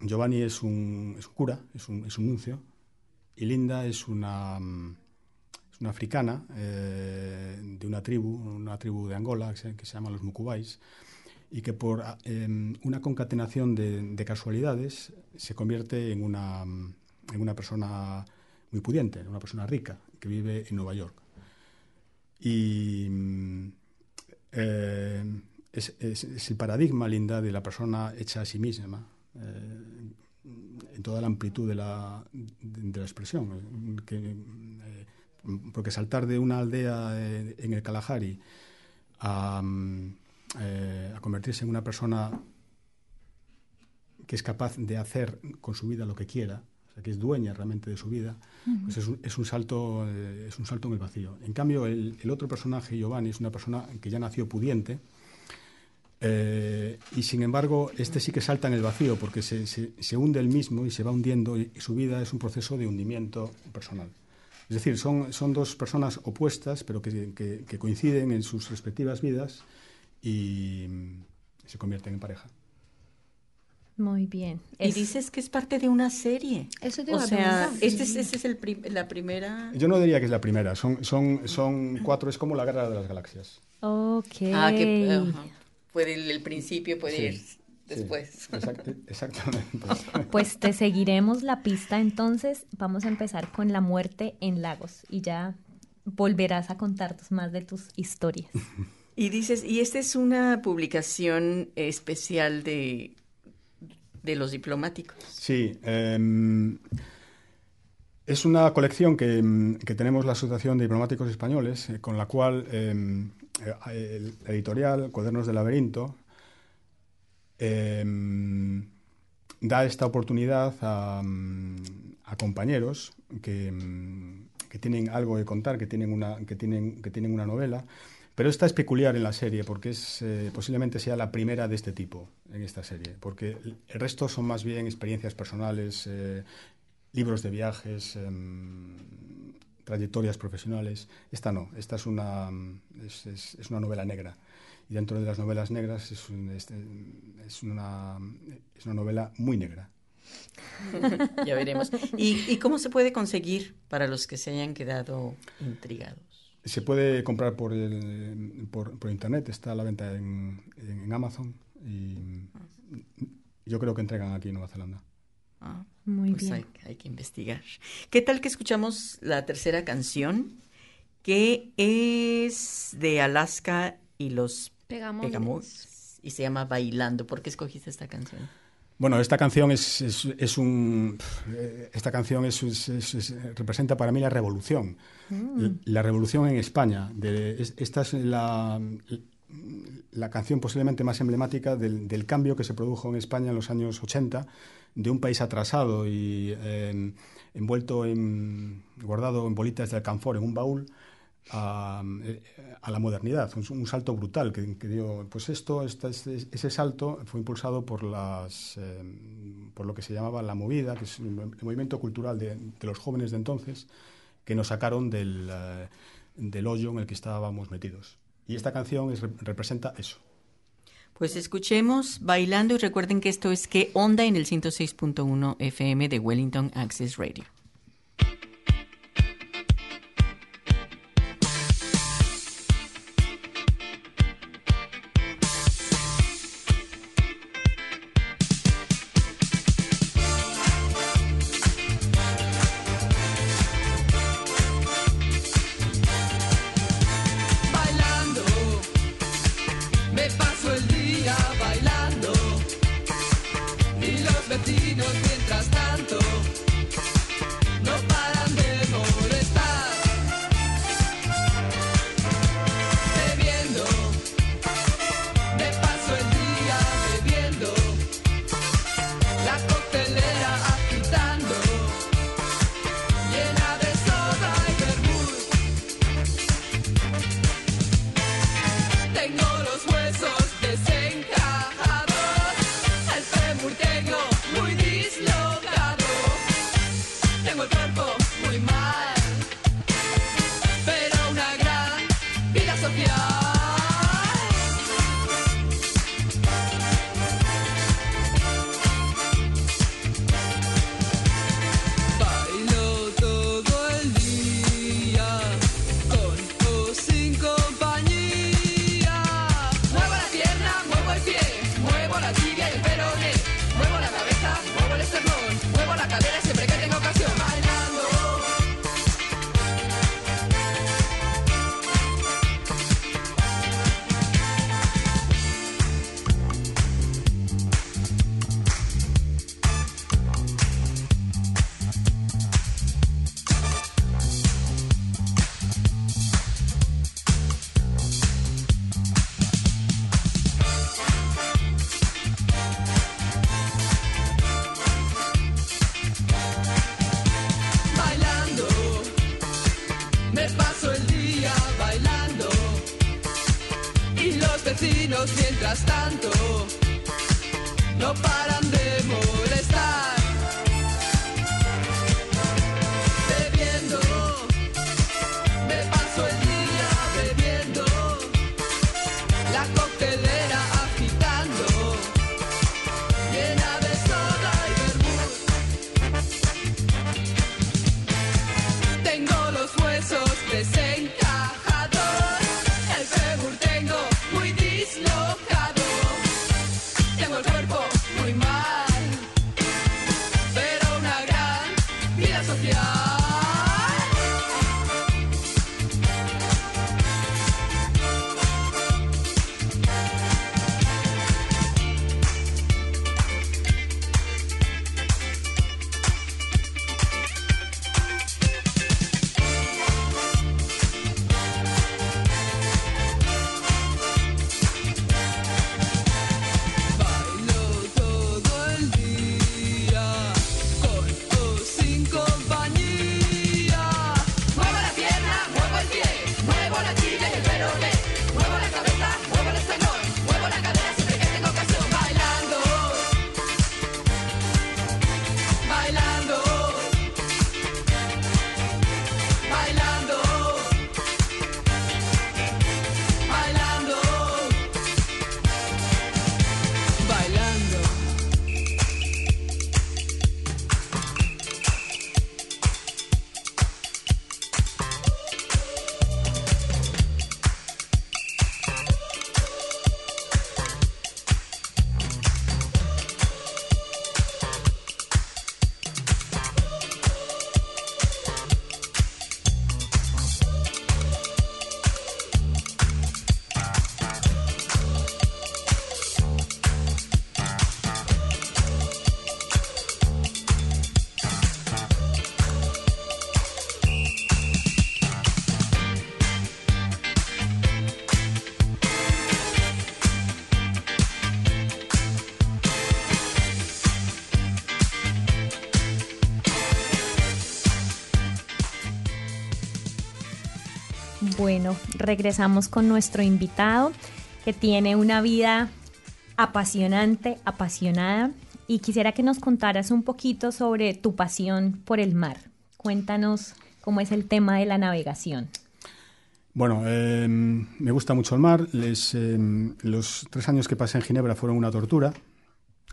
Speaker 5: Giovanni es un, es un cura, es un, es un nuncio, y Linda es una, una africana eh, de una tribu, una tribu de Angola que se, llama los Mukubais, y que por em, una concatenación de, de casualidades se convierte en una, en una persona muy pudiente, una persona rica, que vive en Nueva York. Y eh, es, el paradigma, Linda, de la persona hecha a sí misma, eh, en toda la amplitud de la, de, la expresión. eh, que, porque saltar de una aldea eh, en el Kalahari a, mm, eh, a convertirse en una persona que es capaz de hacer con su vida lo que quiera, o sea, que es dueña realmente de su vida, pues es un, es un salto, eh, es un salto en el vacío. En cambio, el, el otro personaje, Giovanni, es una persona que ya nació pudiente, eh, y sin embargo, este sí que salta en el vacío porque se, se- se hunde él mismo y se va hundiendo y, y su vida es un proceso de hundimiento personal. Es decir, son, son dos personas opuestas, pero que, que- que coinciden en sus respectivas vidas y se convierten en pareja.
Speaker 3: Muy bien.
Speaker 2: Y
Speaker 3: Es-
Speaker 2: dices que es parte de una serie.
Speaker 4: Eso te
Speaker 2: O sea, este es, este es el prim- la primera...
Speaker 5: Yo no diría que es la primera, son, son, son cuatro, es como la guerra de las galaxias.
Speaker 3: Ok.
Speaker 2: Ah, que ajá. puede el, el principio, puede
Speaker 5: Sí,
Speaker 2: ir
Speaker 5: sí,
Speaker 2: después.
Speaker 5: exact- exactamente.
Speaker 3: Pues te seguiremos la pista entonces. Vamos a empezar con la muerte en Lagos y ya volverás a contarnos más de tus historias.
Speaker 2: Y dices, y esta es una publicación especial de, de los diplomáticos.
Speaker 5: Sí, em, es una colección que, em, que tenemos la Asociación de Diplomáticos Españoles, eh, con la cual em, eh, el editorial Cuadernos del Laberinto em, da esta oportunidad a, mm, compañeros que, mm, que tienen algo que contar, que tienen una, que tienen, que tienen una novela, Pero esta es peculiar en la serie porque es eh, posiblemente sea la primera de este tipo en esta serie, porque el resto son más bien experiencias personales, eh, libros de viajes, em, trayectorias profesionales. Esta no, esta es una, es, es, una novela negra. Y dentro de las novelas negras es, es, es una, es una novela muy negra.
Speaker 7: ya veremos. ¿Y, ¿Y, cómo se puede conseguir para los que se hayan quedado intrigados?
Speaker 5: Se puede comprar por, el, por, por internet, está a la venta en, en, Amazon y yo creo que entregan aquí en Nueva Zelanda.
Speaker 7: Ah, Muy pues bien. Hay, hay, que investigar. ¿Qué tal que escuchamos la tercera canción? Que es de Alaska y los Pegamoides y se llama Bailando. ¿Por qué escogiste esta canción?
Speaker 5: Bueno, esta canción es, es, es un eh, esta canción es, representa para mí la revolución, mm. la, revolución en España. De, esta es la, la canción posiblemente más emblemática del, del, cambio que se produjo en España en los años 80, de un país atrasado y eh, envuelto en guardado en bolitas de alcanfor en un baúl a, eh, a la modernidad, un, salto brutal que, dio. Pues esto, esta, ese salto fue impulsado por, las, eh, por lo que se llamaba la movida, que es el, movimiento cultural de, los jóvenes de entonces, que nos sacaron del, uh, del hoyo en el que estábamos metidos. Y esta canción es, representa eso.
Speaker 7: Pues escuchemos bailando y recuerden que esto es que onda en el 106.1 FM de Wellington Access Radio.
Speaker 3: Regresamos con nuestro invitado que tiene una vida apasionante, apasionada y quisiera que nos contaras un poquito sobre tu pasión por el mar. Cuéntanos cómo es el tema de la navegación.
Speaker 5: Bueno, em, me gusta mucho el mar. Em, los tres años que pasé en Ginebra fueron una tortura,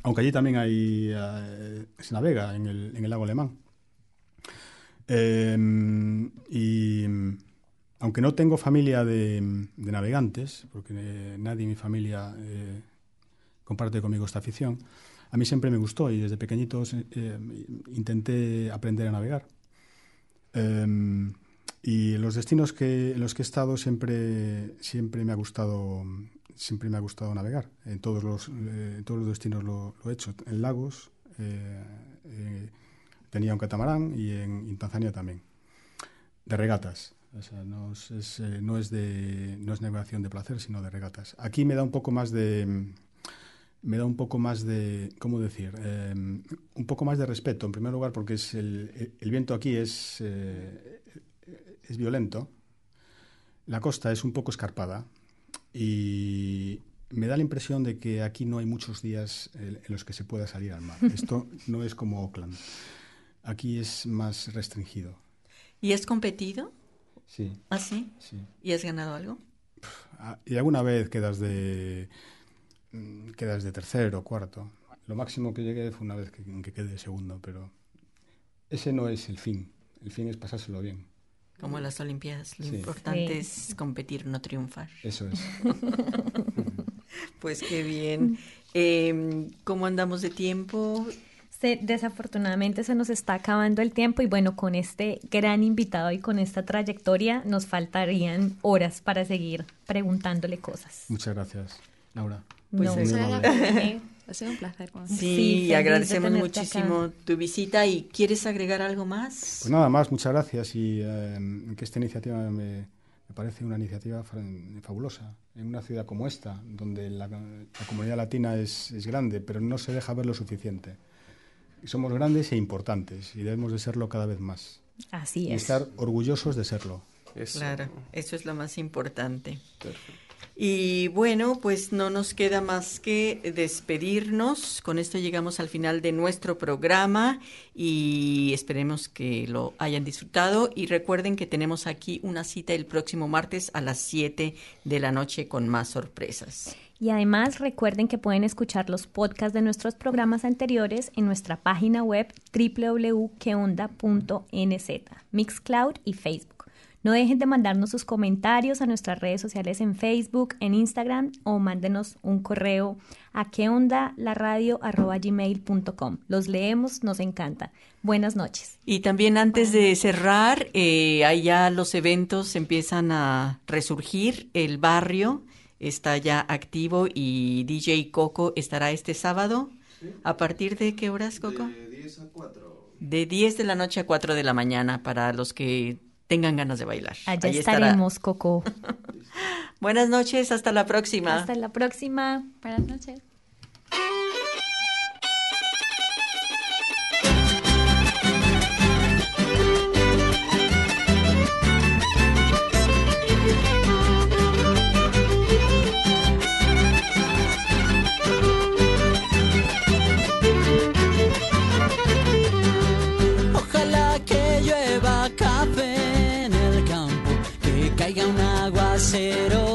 Speaker 5: aunque allí también hay, eh, se navega en el, lago alemán. Em, y aunque no tengo familia de, navegantes, porque nadie en mi familia eh, comparte conmigo esta afición, a mí siempre me gustó y desde pequeñitos eh, intenté aprender a navegar. Y los destinos que, en los que he estado siempre, siempre me ha gustado siempre me ha gustado navegar. En todos los, eh, todos los destinos lo, he hecho. En lagos eh, eh, tenía un catamarán y en, Tanzania también. De regatas. O sea, no es, no, es de, no es navegación de placer, sino de regatas. Aquí me da un poco más de me da un poco más de, ¿cómo decir? un poco más de respeto, en primer lugar, porque es el, el viento aquí es, es violento, la costa es un poco escarpada y me da la impresión de que aquí no hay muchos días en los que se pueda salir al mar. Esto no es como Oakland. Aquí es más restringido.
Speaker 2: ¿Y es competido?
Speaker 5: Sí.
Speaker 2: ¿Ah, sí?
Speaker 5: Sí.
Speaker 2: ¿Y has ganado algo?
Speaker 5: Ah, y alguna vez quedas de mm, quedas de tercero o cuarto. Lo máximo que llegué fue una vez que, que quedé segundo, pero ese no es el fin. El fin es pasárselo bien.
Speaker 2: Como las Olimpiadas, lo importante es competir, no triunfar.
Speaker 5: Eso es.
Speaker 2: pues qué bien. Em, ¿Cómo andamos de tiempo?
Speaker 3: Desafortunadamente se nos está acabando el tiempo y bueno, con este gran invitado y con esta trayectoria nos faltarían horas para seguir preguntándole cosas.
Speaker 5: Muchas gracias, Laura.
Speaker 4: Pues Ha sido un placer.
Speaker 2: Sí, agradecemos muchísimo tu visita. ¿Y quieres agregar algo más?
Speaker 5: Pues nada más, muchas gracias. Y eh, que esta iniciativa me, parece una iniciativa fabulosa. En una ciudad como esta, donde la, comunidad latina es, grande, pero no se deja ver lo suficiente. Somos grandes e importantes y debemos de serlo cada vez más.
Speaker 3: Así
Speaker 5: es. Y estar orgullosos de serlo.
Speaker 2: Claro, eso es lo más importante. Y bueno, pues no nos queda más que despedirnos. Con esto llegamos al final de nuestro programa y esperemos que lo hayan disfrutado. Y recuerden que tenemos aquí una cita el próximo martes a las 7 de la noche con más sorpresas.
Speaker 3: Y además recuerden que pueden escuchar los podcasts de nuestros programas anteriores en nuestra página web www.queonda.nz, Mixcloud y Facebook. No dejen de mandarnos sus comentarios a nuestras redes sociales en Facebook, en Instagram o mándenos un correo a queondalaradio.gmail.com. Los leemos, nos encanta. Buenas noches.
Speaker 2: Y también antes de cerrar, eh, ya los eventos empiezan a resurgir. El barrio está ya activo y DJ Coco estará este sábado. ¿A partir de qué horas, Coco?
Speaker 8: De 10 a 4.
Speaker 2: De 10 de la noche a 4 de la mañana para los que tengan ganas de bailar.
Speaker 3: Allá estaremos, Coco.
Speaker 2: Buenas noches, hasta la próxima.
Speaker 3: Hasta la próxima.
Speaker 4: Buenas noches.
Speaker 9: De yuca